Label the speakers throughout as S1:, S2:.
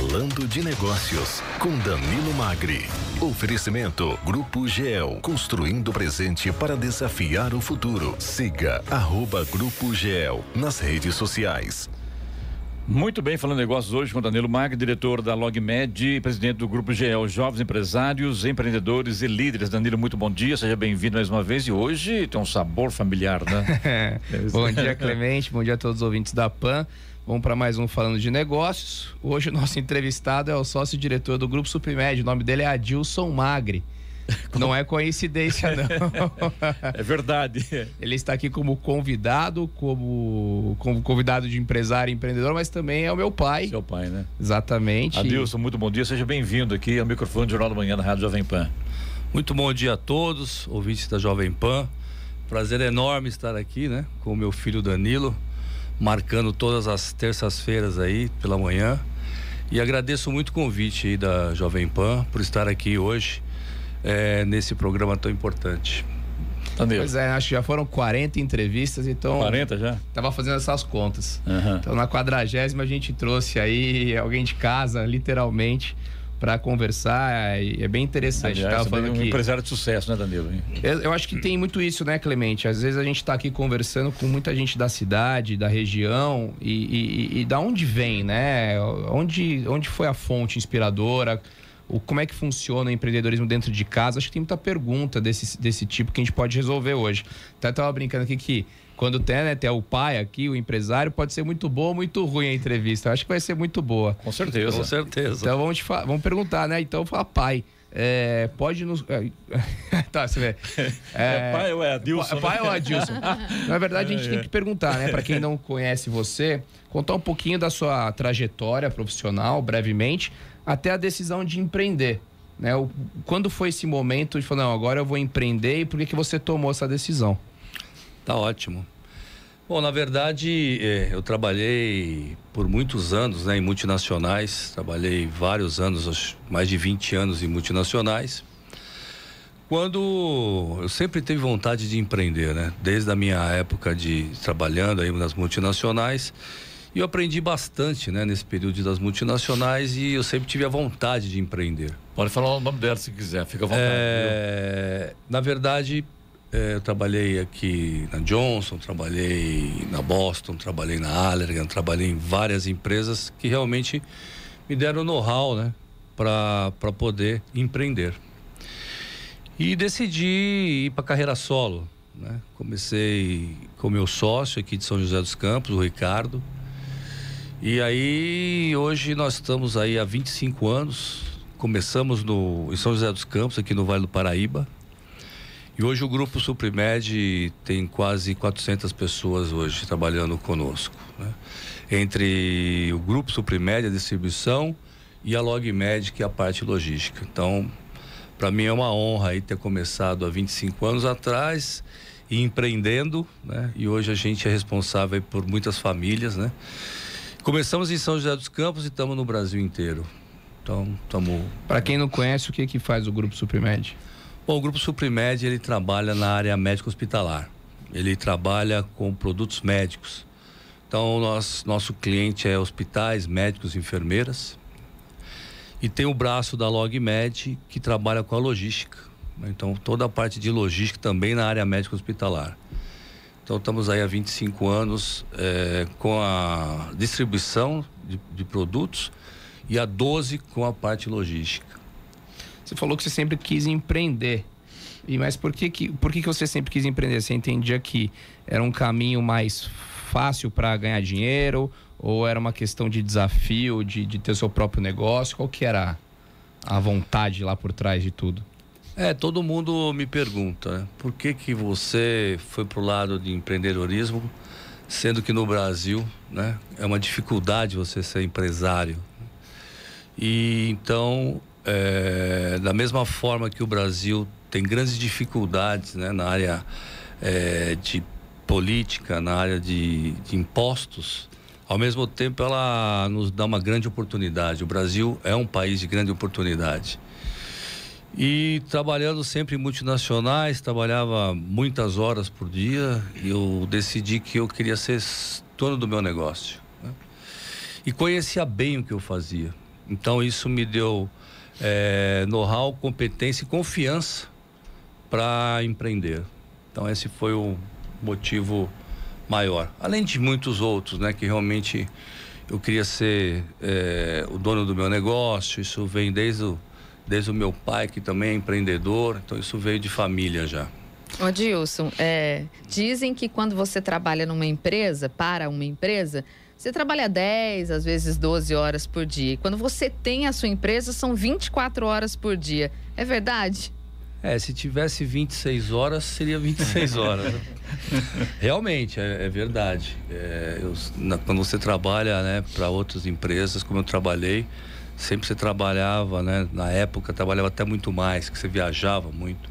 S1: Falando de Negócios, com Danilo Magri. Oferecimento Grupo GEL, construindo o presente para desafiar o futuro. Siga arroba Grupo GEL nas redes sociais.
S2: Muito bem, falando de negócios hoje com Danilo Magri, diretor da LogMed e presidente do Grupo GEL, Jovens Empresários, Empreendedores e Líderes. Danilo, muito bom dia, seja bem-vindo mais uma vez e hoje tem um sabor familiar,
S3: né? bom dia, Clemente, bom dia a todos os ouvintes da PAN. Vamos para mais um Falando de Negócios. Hoje o nosso entrevistado é o sócio-diretor do Grupo Suprimed. O nome dele é Adilson Magri. Não é coincidência, não.
S2: É verdade.
S3: Ele está aqui como convidado, como, como convidado de empresário e empreendedor, mas também é o meu pai.
S2: Seu pai, né?
S3: Exatamente.
S2: Adilson, muito bom dia. Seja bem-vindo aqui ao microfone do Jornal da Manhã na Rádio Jovem Pan.
S4: Muito bom dia a todos, ouvintes da Jovem Pan. Prazer enorme estar aqui, né, com o meu filho Danilo marcando todas as terças-feiras aí pela manhã. E agradeço muito o convite aí da Jovem Pan por estar aqui hoje é, nesse programa tão importante.
S3: Entendeu? Pois é, acho que já foram 40 entrevistas, então.
S2: 40 já?
S3: Tava fazendo essas contas. Uhum. Então na quadragésima a gente trouxe aí alguém de casa, literalmente, para conversar. É bem interessante.
S2: Aliás, Tava falando um que... empresário de sucesso, né, Danilo?
S3: Eu, eu, acho que tem muito isso, né, Clemente? Às vezes a gente está aqui conversando com muita gente da cidade, da região, e, e, e, da onde vem, né? Onde, onde foi a fonte inspiradora? O, como é que funciona o empreendedorismo dentro de casa? Acho que tem muita pergunta desse, desse tipo que a gente pode resolver hoje. Até estava brincando aqui que quando tem, né, tem o pai aqui, o empresário, pode ser muito boa ou muito ruim a entrevista. Eu acho que vai ser muito boa.
S2: Com certeza.
S4: Com certeza.
S3: Então vamos, te vamos perguntar, né? Então fala pai. É, pode nos. tá, você vê.
S2: É, é pai ou é Adilson?
S3: Pai ou Adilson? Na verdade, a gente é, tem que perguntar, né? Para quem não conhece você, contar um pouquinho da sua trajetória profissional, brevemente, até a decisão de empreender. Né? O, quando foi esse momento de falar, não, agora eu vou empreender e por que, que você tomou essa decisão?
S4: Tá ótimo. Bom, na verdade, é, eu trabalhei por muitos anos né, em multinacionais, trabalhei vários anos, mais de 20 anos em multinacionais. Quando eu sempre tive vontade de empreender, né? Desde a minha época de trabalhando aí nas multinacionais, e eu aprendi bastante, né, nesse período das multinacionais e eu sempre tive a vontade de empreender.
S2: Pode falar o nome dela se quiser, fica à vontade.
S4: É, na verdade, é, eu trabalhei aqui na Johnson, trabalhei na Boston, trabalhei na Allergan, trabalhei em várias empresas que realmente me deram know-how, né, para poder empreender. E decidi ir para carreira solo, né? Comecei com meu sócio aqui de São José dos Campos, o Ricardo. E aí hoje nós estamos aí há 25 anos. Começamos no em São José dos Campos, aqui no Vale do Paraíba e hoje o grupo Suprimed tem quase 400 pessoas hoje trabalhando conosco. Né? Entre o grupo Suprimed, a distribuição, e a LogMed, que é a parte logística. Então, para mim é uma honra aí ter começado há 25 anos atrás e empreendendo, né? E hoje a gente é responsável por muitas famílias, né? Começamos em São José dos Campos e estamos no Brasil inteiro. Então, estamos.
S3: Para quem não conhece, o que que faz o grupo Suprimed?
S4: Bom, o Grupo Suprimed ele trabalha na área médico hospitalar. Ele trabalha com produtos médicos. Então, nós, nosso cliente é hospitais, médicos, enfermeiras. E tem o braço da LogMed que trabalha com a logística. Então, toda a parte de logística também na área médico hospitalar. Então, estamos aí há 25 anos é, com a distribuição de, de produtos e há 12 com a parte logística.
S3: Você falou que você sempre quis empreender. E mas por que que, por que que você sempre quis empreender? Você entendia que era um caminho mais fácil para ganhar dinheiro ou era uma questão de desafio, de, de ter seu próprio negócio? Qual que era a vontade lá por trás de tudo?
S4: É, todo mundo me pergunta, né? por que que você foi pro lado de empreendedorismo, sendo que no Brasil, né, é uma dificuldade você ser empresário. E então é, da mesma forma que o Brasil tem grandes dificuldades né, na área é, de política, na área de, de, impostos, ao mesmo tempo ela nos dá uma grande oportunidade. O Brasil é um país de grande oportunidade. E trabalhando sempre em multinacionais, trabalhava muitas horas por dia, e eu decidi que eu queria ser dono do meu negócio. Né? E conhecia bem o que eu fazia. Então isso me deu é, know-how, competência e confiança para empreender. Então esse foi o motivo maior. Além de muitos outros, né? Que realmente eu queria ser é, o dono do meu negócio. Isso vem desde o, desde o meu pai, que também é empreendedor. Então isso veio de família já.
S5: Ô Dilson, é, dizem que quando você trabalha numa empresa, para uma empresa, você trabalha 10, às vezes 12 horas por dia. E quando você tem a sua empresa, são 24 horas por dia. É verdade?
S4: É, se tivesse 26 horas, seria 26 horas. Né? Realmente, é, é verdade. É, eu, na, quando você trabalha né, para outras empresas, como eu trabalhei, sempre você trabalhava, né, na época, trabalhava até muito mais, que você viajava muito.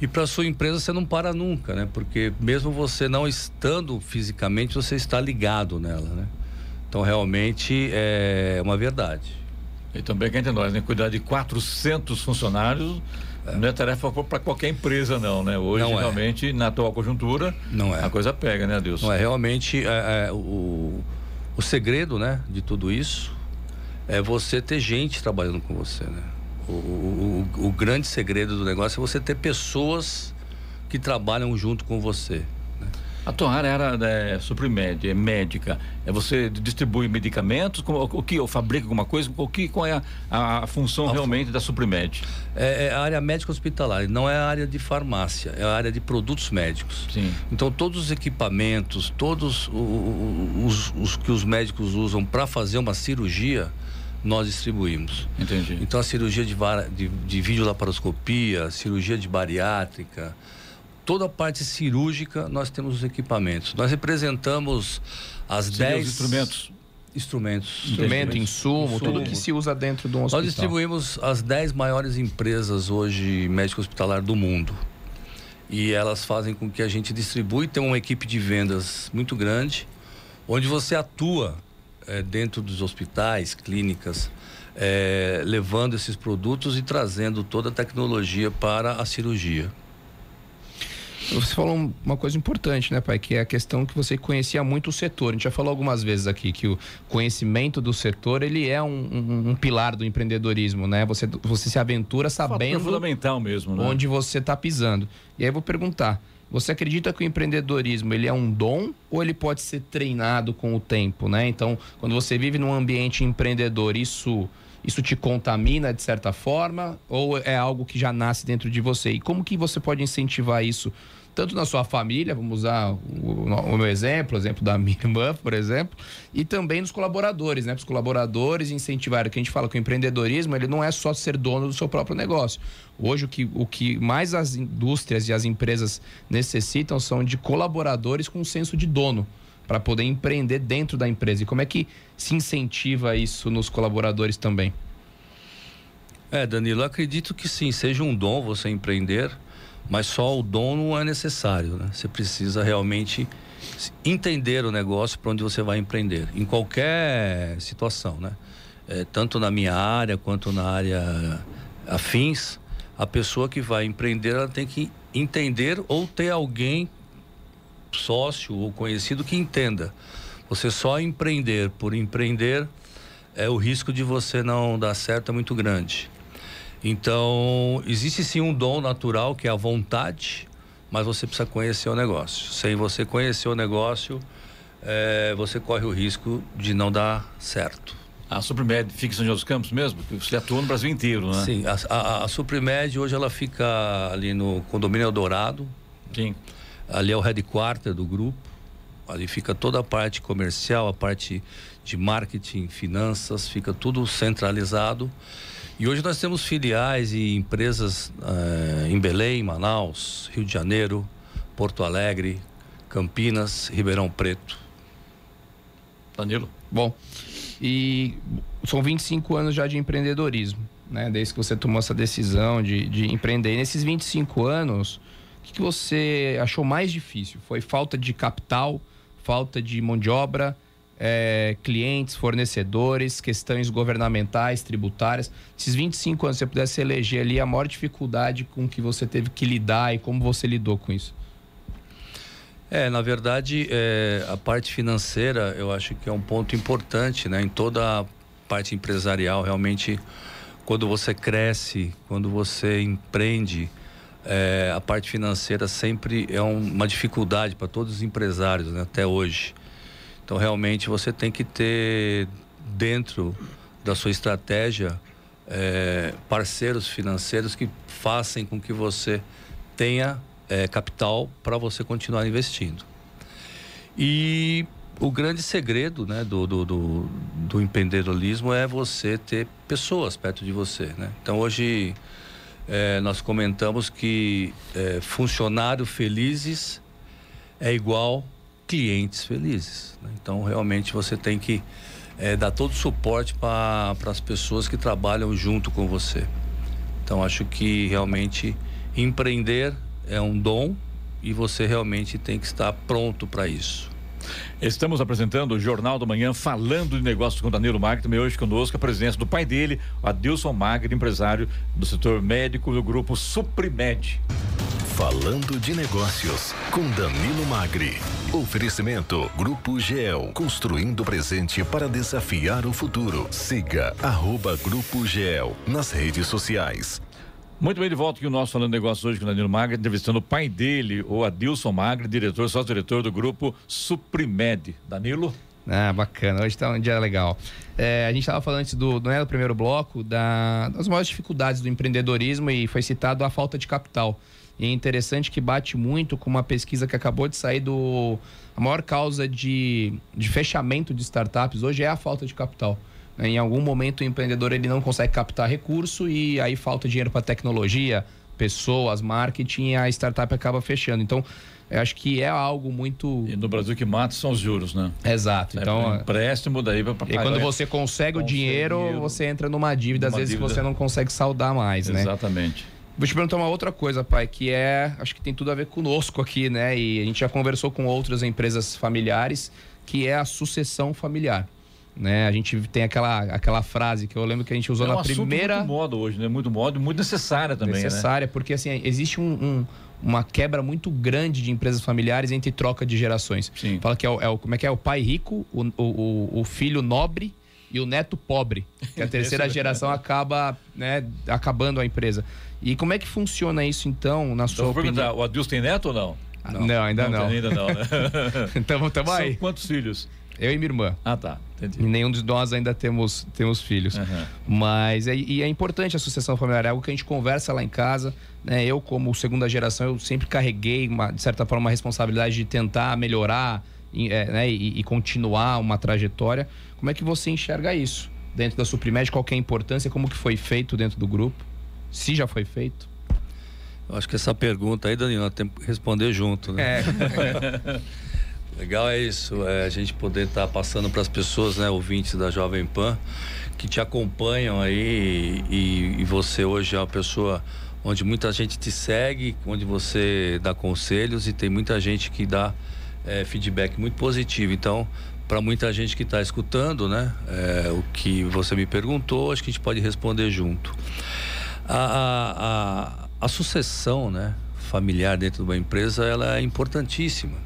S4: E para sua empresa você não para nunca, né? Porque mesmo você não estando fisicamente, você está ligado nela, né? Então realmente é uma verdade.
S2: E também quem tem nós, né? Cuidar de 400 funcionários é. não é tarefa para qualquer empresa não, né? Hoje não é. realmente na atual conjuntura não é. a coisa pega, né, Deus?
S4: Não é realmente é, é, o, o segredo, né, de tudo isso é você ter gente trabalhando com você, né? O, o, o, grande segredo do negócio é você ter pessoas que trabalham junto com você. Né?
S2: A tua área era é, suprimed, é médica. É você distribui medicamentos? Como, o que? Ou fabrica alguma coisa? O que, qual é a, a função a realmente da Suprimed?
S4: É, é, a área médica hospitalar, não é a área de farmácia, é a área de produtos médicos.
S2: Sim.
S4: Então, todos os equipamentos, todos os, os, os que os médicos usam para fazer uma cirurgia, nós distribuímos.
S2: Entendi.
S4: Então a cirurgia de, de, de videolaparoscopia, cirurgia de bariátrica, toda a parte cirúrgica nós temos os equipamentos. Nós representamos as 10
S2: instrumentos.
S4: Instrumentos.
S3: Instrumento, insumo, insumo, tudo que se usa dentro de um hospital.
S4: Nós distribuímos as 10 maiores empresas hoje médico hospitalar do mundo. E elas fazem com que a gente distribui, tem uma equipe de vendas muito grande, onde você atua é, dentro dos hospitais, clínicas, é, levando esses produtos e trazendo toda a tecnologia para a cirurgia.
S3: Você falou uma coisa importante, né, pai? Que é a questão que você conhecia muito o setor. A gente já falou algumas vezes aqui que o conhecimento do setor ele é um, um, um pilar do empreendedorismo, né? Você, você se aventura sabendo.
S2: fundamental mesmo, né?
S3: Onde você está pisando. E aí eu vou perguntar: você acredita que o empreendedorismo ele é um dom ou ele pode ser treinado com o tempo, né? Então, quando você vive num ambiente empreendedor, isso isso te contamina de certa forma ou é algo que já nasce dentro de você? E como que você pode incentivar isso tanto na sua família, vamos usar o, o, meu exemplo, o exemplo da minha irmã, por exemplo, e também nos colaboradores, né? Os colaboradores incentivar, que a gente fala que o empreendedorismo, ele não é só ser dono do seu próprio negócio. Hoje, o que, o que mais as indústrias e as empresas necessitam são de colaboradores com senso de dono para poder empreender dentro da empresa. E como é que se incentiva isso nos colaboradores também?
S4: É, Danilo, acredito que sim, seja um dom você empreender mas só o dom não é necessário, né? Você precisa realmente entender o negócio para onde você vai empreender, em qualquer situação, né? É, tanto na minha área quanto na área afins, a pessoa que vai empreender ela tem que entender ou ter alguém sócio ou conhecido que entenda. Você só empreender por empreender é o risco de você não dar certo é muito grande. Então, existe sim um dom natural que é a vontade, mas você precisa conhecer o negócio. Sem você conhecer o negócio, é, você corre o risco de não dar certo.
S2: A Suprimed fica em São José dos Campos mesmo? Você atua no Brasil inteiro, né?
S4: Sim, a, a, a Suprimed hoje ela fica ali no condomínio Eldorado.
S2: Sim.
S4: Ali é o headquarter do grupo. Ali fica toda a parte comercial, a parte de marketing, finanças, fica tudo centralizado. E hoje nós temos filiais e empresas uh, em Belém, Manaus, Rio de Janeiro, Porto Alegre, Campinas, Ribeirão Preto.
S2: Danilo.
S3: Bom, e são 25 anos já de empreendedorismo, né? Desde que você tomou essa decisão de, de empreender. E nesses 25 anos, o que, que você achou mais difícil? Foi falta de capital, falta de mão de obra? É, clientes, fornecedores, questões governamentais, tributárias. Esses 25 anos, se você pudesse eleger ali a maior dificuldade com que você teve que lidar e como você lidou com isso?
S4: É, na verdade, é, a parte financeira eu acho que é um ponto importante né, em toda parte empresarial, realmente, quando você cresce, quando você empreende, é, a parte financeira sempre é um, uma dificuldade para todos os empresários, né, até hoje. Então, realmente, você tem que ter dentro da sua estratégia é, parceiros financeiros que façam com que você tenha é, capital para você continuar investindo. E o grande segredo né, do, do, do, do, empreendedorismo é você ter pessoas perto de você. Né? Então, hoje, é, nós comentamos que é, funcionários felizes é igual clientes felizes. Né? Então, realmente, você tem que é, dar todo o suporte para as pessoas que trabalham junto com você. Então, acho que realmente empreender é um dom e você realmente tem que estar pronto para isso.
S2: Estamos apresentando o Jornal do Manhã falando de negócios com Danilo Magri. Também hoje conosco a presença do pai dele, Adilson Magri, empresário do setor médico do grupo Suprimed.
S1: Falando de negócios com Danilo Magri. Oferecimento Grupo GEL, construindo o presente para desafiar o futuro. Siga arroba Grupo GEL nas redes sociais.
S2: Muito bem, de volta aqui o nosso Falando de Negócios hoje com o Danilo Magri, entrevistando o pai dele, o Adilson Magri, diretor, sócio-diretor do grupo Suprimed. Danilo?
S3: Ah, bacana. Hoje está um dia legal. É, a gente estava falando antes do, não é do primeiro bloco, da, das maiores dificuldades do empreendedorismo e foi citado a falta de capital. E é interessante que bate muito com uma pesquisa que acabou de sair do. A maior causa de, de fechamento de startups hoje é a falta de capital. Em algum momento o empreendedor ele não consegue captar recurso e aí falta dinheiro para tecnologia, pessoas, marketing e a startup acaba fechando. Então, eu acho que é algo muito.
S2: E no Brasil que mata são os juros, né?
S3: Exato. É então,
S2: empréstimo daí para
S3: pagar. E quando você consegue o dinheiro, você entra numa dívida, às vezes dívida... você não consegue saldar mais,
S2: né? Exatamente.
S3: Vou te perguntar uma outra coisa, pai, que é, acho que tem tudo a ver conosco aqui, né? E a gente já conversou com outras empresas familiares, que é a sucessão familiar. Né? A gente tem aquela, aquela frase que eu lembro que a gente usou
S2: é um
S3: na primeira.
S2: Muito moda hoje, né? Muito moda e muito necessária também.
S3: Né? Necessária,
S2: né?
S3: porque assim, existe um, um, uma quebra muito grande de empresas familiares entre troca de gerações.
S2: Sim.
S3: Fala que é o, é o, como é que é o pai rico, o, o, o filho nobre e o neto pobre. Que a terceira geração acaba né, acabando a empresa. E como é que funciona isso, então, na sua então, opinião?
S2: O Adilson tem neto ou não?
S3: Não, não ainda não. não.
S2: Ainda não, né?
S3: então, estamos aí.
S2: São quantos filhos?
S3: Eu e minha irmã.
S2: Ah, tá. Entendi.
S3: E nenhum de nós ainda temos, temos filhos. Uhum. Mas é, e é importante a sucessão familiar, é algo que a gente conversa lá em casa. Né? Eu, como segunda geração, eu sempre carreguei, uma, de certa forma, uma responsabilidade de tentar melhorar é, né? e, e, continuar uma trajetória. Como é que você enxerga isso? Dentro da Suprimed, qual é a importância, como que foi feito dentro do grupo? Se já foi feito?
S4: Eu acho que essa pergunta aí, Danilo, tem que responder junto, né? É. Legal é isso, é a gente poder estar tá passando para as pessoas, né, ouvintes da Jovem Pan, que te acompanham aí e, e, você hoje é uma pessoa onde muita gente te segue, onde você dá conselhos e tem muita gente que dá é, feedback muito positivo. Então, para muita gente que está escutando, né, é, o que você me perguntou, acho que a gente pode responder junto. A, a, a, sucessão né, familiar dentro de uma empresa ela é importantíssima.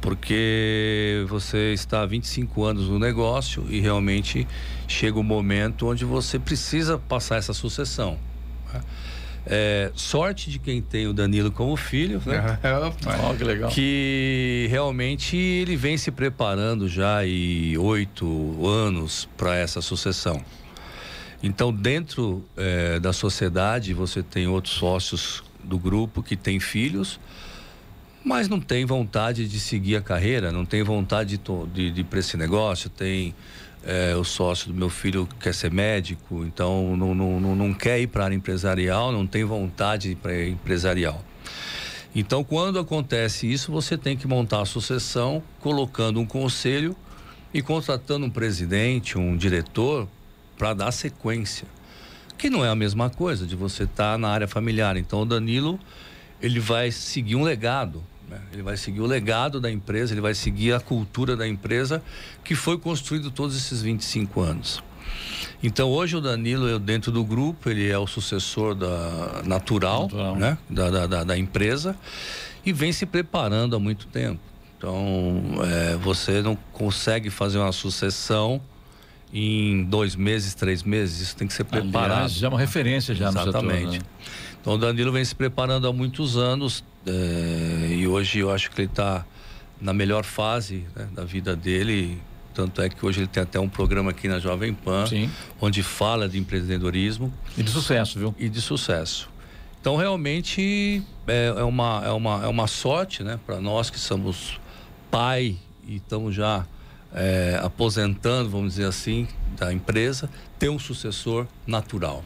S4: Porque você está há 25 anos no negócio e realmente chega o um momento onde você precisa passar essa sucessão. Né? É, sorte de quem tem o Danilo como filho, né?
S2: oh, que legal.
S4: Que realmente ele vem se preparando já e oito anos para essa sucessão. Então, dentro é, da sociedade, você tem outros sócios do grupo que têm filhos, mas não tem vontade de seguir a carreira, não tem vontade de, de, de ir para esse negócio. Tem é, o sócio do meu filho que quer ser médico, então não, não, não, não quer ir para a área empresarial, não tem vontade para empresarial. Então, quando acontece isso, você tem que montar a sucessão, colocando um conselho e contratando um presidente, um diretor para dar sequência. Que não é a mesma coisa de você estar tá na área familiar. Então o Danilo, ele vai seguir um legado. Né? Ele vai seguir o legado da empresa, ele vai seguir a cultura da empresa que foi construído todos esses 25 anos. Então hoje o Danilo, eu, dentro do grupo, ele é o sucessor da natural, natural. Né? Da, da, da, da, empresa e vem se preparando há muito tempo. Então é, você não consegue fazer uma sucessão em dois meses, três meses. Isso tem que ser preparado.
S2: Aliás, já é uma referência já
S4: Exatamente.
S2: no setor. Né?
S4: Então o Danilo vem se preparando há muitos anos é, e hoje eu acho que ele está na melhor fase né, da vida dele. Tanto é que hoje ele tem até um programa aqui na Jovem Pan,
S2: Sim.
S4: onde fala de empreendedorismo.
S2: E de sucesso, viu?
S4: E de sucesso. Então realmente é, é uma, é, uma, é uma sorte né, para nós que somos pai e estamos já é, aposentando, vamos dizer assim, da empresa, ter um sucessor natural.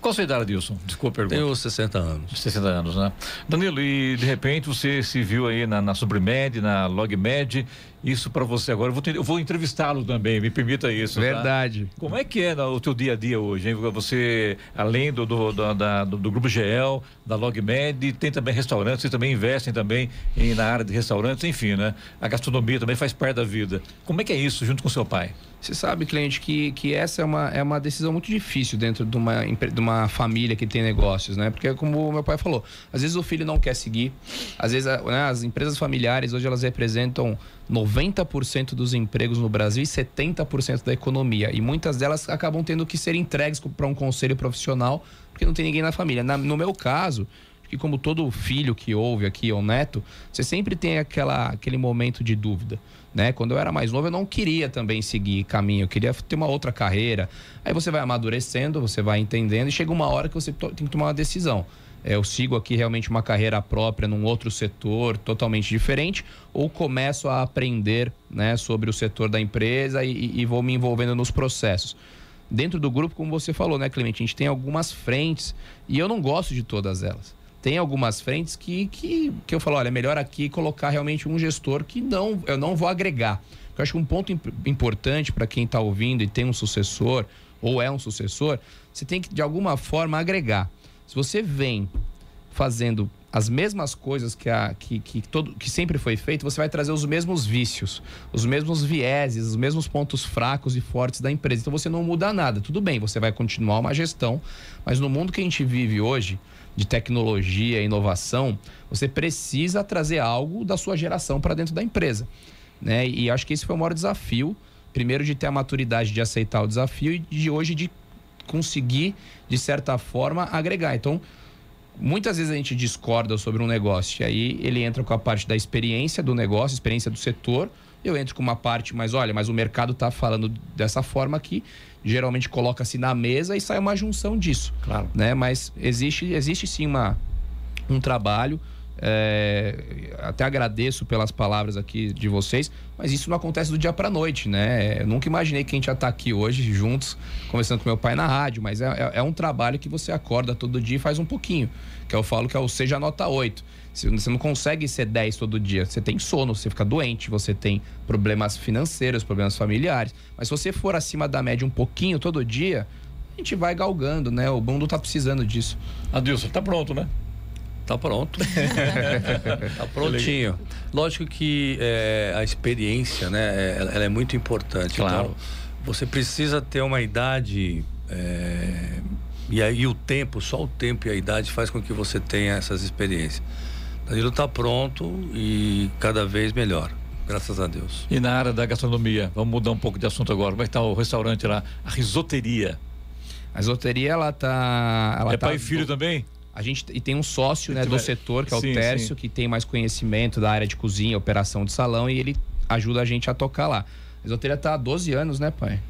S2: Qual a sua idade, Dilson? Desculpa a pergunta.
S4: Tenho 60 anos.
S2: 60 anos, né? Danilo, e de repente você se viu aí na, na Subrimed, na LogMed, isso para você agora. Eu vou, eu vou entrevistá-lo também, me permita isso.
S3: Tá? Verdade.
S2: Tá? Como é que é o teu dia a dia hoje? Hein? Você, além do, do, do, da, do, do Grupo GL, da LogMed, tem também restaurantes, vocês também investem também em, na área de restaurantes, enfim, né? A gastronomia também faz parte da vida. Como é que é isso junto com seu pai?
S3: Você sabe, cliente, que, que essa é uma, é uma decisão muito difícil dentro de uma, de uma família que tem negócios, né? Porque, como o meu pai falou, às vezes o filho não quer seguir, às vezes né, as empresas familiares hoje elas representam 90% dos empregos no Brasil e 70% da economia. E muitas delas acabam tendo que ser entregues para um conselho profissional, porque não tem ninguém na família. Na, no meu caso, que como todo filho que ouve aqui ou neto, você sempre tem aquela, aquele momento de dúvida. Né? Quando eu era mais novo, eu não queria também seguir caminho, eu queria ter uma outra carreira. Aí você vai amadurecendo, você vai entendendo e chega uma hora que você tem que tomar uma decisão. É, eu sigo aqui realmente uma carreira própria num outro setor totalmente diferente ou começo a aprender né, sobre o setor da empresa e, e vou me envolvendo nos processos. Dentro do grupo, como você falou, né, Clemente, a gente tem algumas frentes e eu não gosto de todas elas tem algumas frentes que, que, que eu falo, olha, é melhor aqui colocar realmente um gestor que não, eu não vou agregar. Eu acho que um ponto imp importante para quem está ouvindo e tem um sucessor ou é um sucessor, você tem que de alguma forma agregar. Se você vem fazendo as mesmas coisas que, a, que, que, todo, que sempre foi feito, você vai trazer os mesmos vícios, os mesmos vieses, os mesmos pontos fracos e fortes da empresa. Então você não muda nada. Tudo bem, você vai continuar uma gestão, mas no mundo que a gente vive hoje, de tecnologia inovação, você precisa trazer algo da sua geração para dentro da empresa. Né? E acho que esse foi o maior desafio. Primeiro, de ter a maturidade de aceitar o desafio e de hoje de conseguir, de certa forma, agregar. Então, muitas vezes a gente discorda sobre um negócio, e aí ele entra com a parte da experiência do negócio, experiência do setor. Eu entro com uma parte, mas olha, mas o mercado está falando dessa forma aqui geralmente coloca-se na mesa e sai uma junção disso.
S2: Claro.
S3: Né? Mas existe, existe sim uma, um trabalho. É, até agradeço pelas palavras aqui de vocês, mas isso não acontece do dia para noite, né? Eu nunca imaginei que a gente ia estar tá aqui hoje juntos, conversando com meu pai na rádio, mas é, é, é um trabalho que você acorda todo dia e faz um pouquinho. Que eu falo que é o Seja Nota 8. Você não consegue ser 10 todo dia. Você tem sono, você fica doente, você tem problemas financeiros, problemas familiares. Mas se você for acima da média um pouquinho todo dia, a gente vai galgando, né? O mundo tá precisando disso.
S2: Adilson, tá pronto, né?
S4: Tá pronto. tá prontinho. Lógico que é, a experiência, né? Ela, ela, é muito importante.
S2: Claro.
S4: Então, você precisa ter uma idade. É, e aí o tempo, só o tempo e a idade faz com que você tenha essas experiências. Danilo está pronto e cada vez melhor. Graças a Deus.
S2: E na área da gastronomia, vamos mudar um pouco de assunto agora. Como é que está o restaurante lá? A risoteria.
S3: A risoteria, ela tá. Ela
S2: é
S3: tá
S2: pai e filho
S3: do...
S2: também?
S3: A gente e tem um sócio né, do setor, que é o sim, Tércio, sim. que tem mais conhecimento da área de cozinha, operação de salão, e ele ajuda a gente a tocar lá. A risoteria está há 12 anos, né, pai?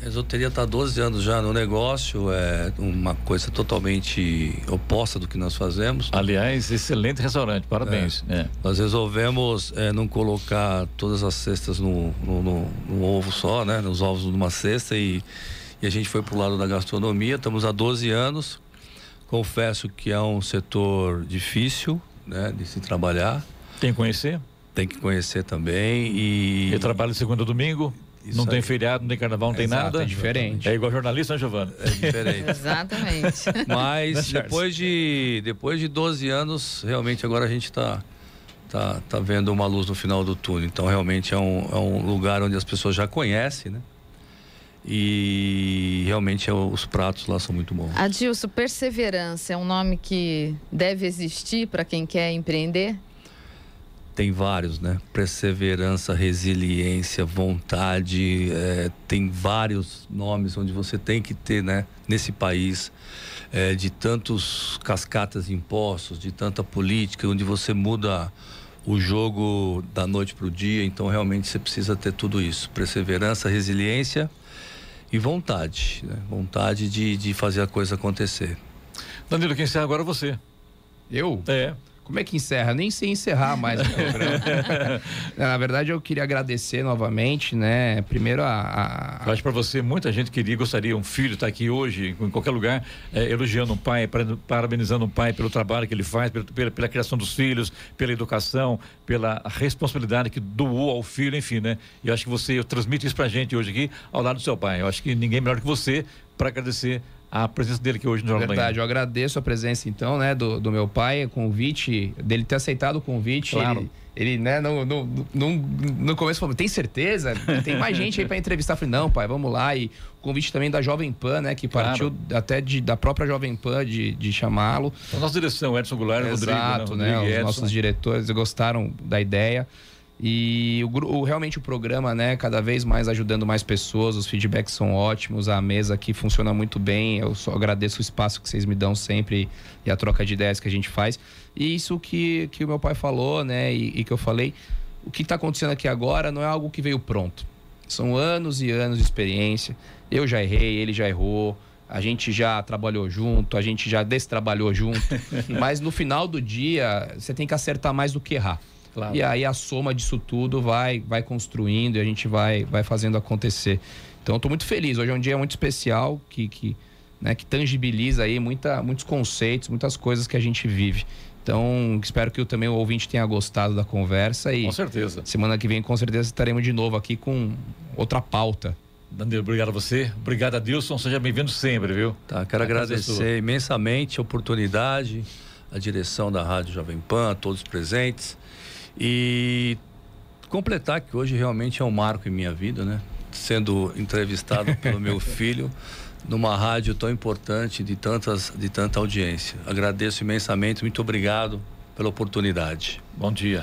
S4: A Esoteria está há 12 anos já no negócio, é uma coisa totalmente oposta do que nós fazemos.
S2: Aliás, excelente restaurante, parabéns.
S4: É. É. Nós resolvemos é, não colocar todas as cestas no, no, no, no, ovo só, né? Nos ovos numa cesta e, e a gente foi para o lado da gastronomia. Estamos há 12 anos. Confesso que é um setor difícil né, de se trabalhar.
S2: Tem que conhecer?
S4: Tem que conhecer também. E...
S2: Eu trabalho de segunda a domingo? Isso não aí. tem feriado, não tem carnaval, não tem nada.
S3: É diferente.
S2: É igual jornalista, né, Giovana?
S4: É diferente.
S5: Exatamente.
S4: Mas depois de, depois de 12 anos, realmente agora a gente está tá, tá vendo uma luz no final do túnel. Então realmente é um, é um lugar onde as pessoas já conhecem, né? E realmente é, os pratos lá são muito bons.
S5: Adilson, perseverança é um nome que deve existir para quem quer empreender?
S4: tem vários, né? Perseverança, resiliência, vontade, é, tem vários nomes onde você tem que ter, né? Nesse país, é, de tantos cascatas impostos, de tanta política, onde você muda o jogo da noite para o dia. Então, realmente, você precisa ter tudo isso: perseverança, resiliência e vontade, né? vontade de, de fazer a coisa acontecer.
S2: Danilo, quem encerra agora é você.
S3: Eu?
S2: É.
S3: Como é que encerra? Nem sei encerrar mais o programa. Na verdade, eu queria agradecer novamente, né? Primeiro a.
S2: a... Eu acho para você, muita gente queria, gostaria, um filho estar tá aqui hoje, em qualquer lugar, é, elogiando um pai, parabenizando um pai pelo trabalho que ele faz, pela, pela, criação dos filhos, pela educação, pela responsabilidade que doou ao filho, enfim, né? E eu acho que você transmite isso pra gente hoje aqui, ao lado do seu pai. Eu acho que ninguém melhor que você para agradecer a presença dele aqui hoje no Jornal
S3: Verdade, eu agradeço a presença então, né, do, do meu pai, o convite, dele ter aceitado o convite. Claro. Ele, ele, né, no, no, no, no começo falou, tem certeza? Tem mais gente aí para entrevistar. Eu falei, não, pai, vamos lá. E o convite também da Jovem Pan, né, que partiu claro. até de, da própria Jovem Pan de, de chamá-lo.
S2: A nossa direção, Edson Goulart,
S3: Exato,
S2: Rodrigo, né,
S3: Rodrigo, né, os nossos diretores gostaram da ideia. E o, o, realmente o programa, né, cada vez mais ajudando mais pessoas, os feedbacks são ótimos, a mesa aqui funciona muito bem. Eu só agradeço o espaço que vocês me dão sempre e a troca de ideias que a gente faz. E isso que, que o meu pai falou, né, e, e que eu falei, o que está acontecendo aqui agora não é algo que veio pronto. São anos e anos de experiência. Eu já errei, ele já errou. A gente já trabalhou junto, a gente já destrabalhou junto. mas no final do dia, você tem que acertar mais do que errar. Claro. E aí a soma disso tudo vai, vai construindo e a gente vai, vai fazendo acontecer. Então eu tô muito feliz. Hoje é um dia muito especial que, que, né, que tangibiliza aí muita, muitos conceitos, muitas coisas que a gente vive. Então, espero que também o ouvinte tenha gostado da conversa e
S2: com certeza.
S3: Semana que vem com certeza estaremos de novo aqui com outra pauta.
S2: Danilo, obrigado a você. Obrigado a Dilson. Seja bem-vindo sempre, viu?
S4: Tá, quero agradecer imensamente a oportunidade, a direção da Rádio Jovem Pan, a todos presentes. E completar que hoje realmente é um marco em minha vida, né? Sendo entrevistado pelo meu filho numa rádio tão importante de tantas de tanta audiência. Agradeço imensamente, muito obrigado pela oportunidade.
S2: Bom dia.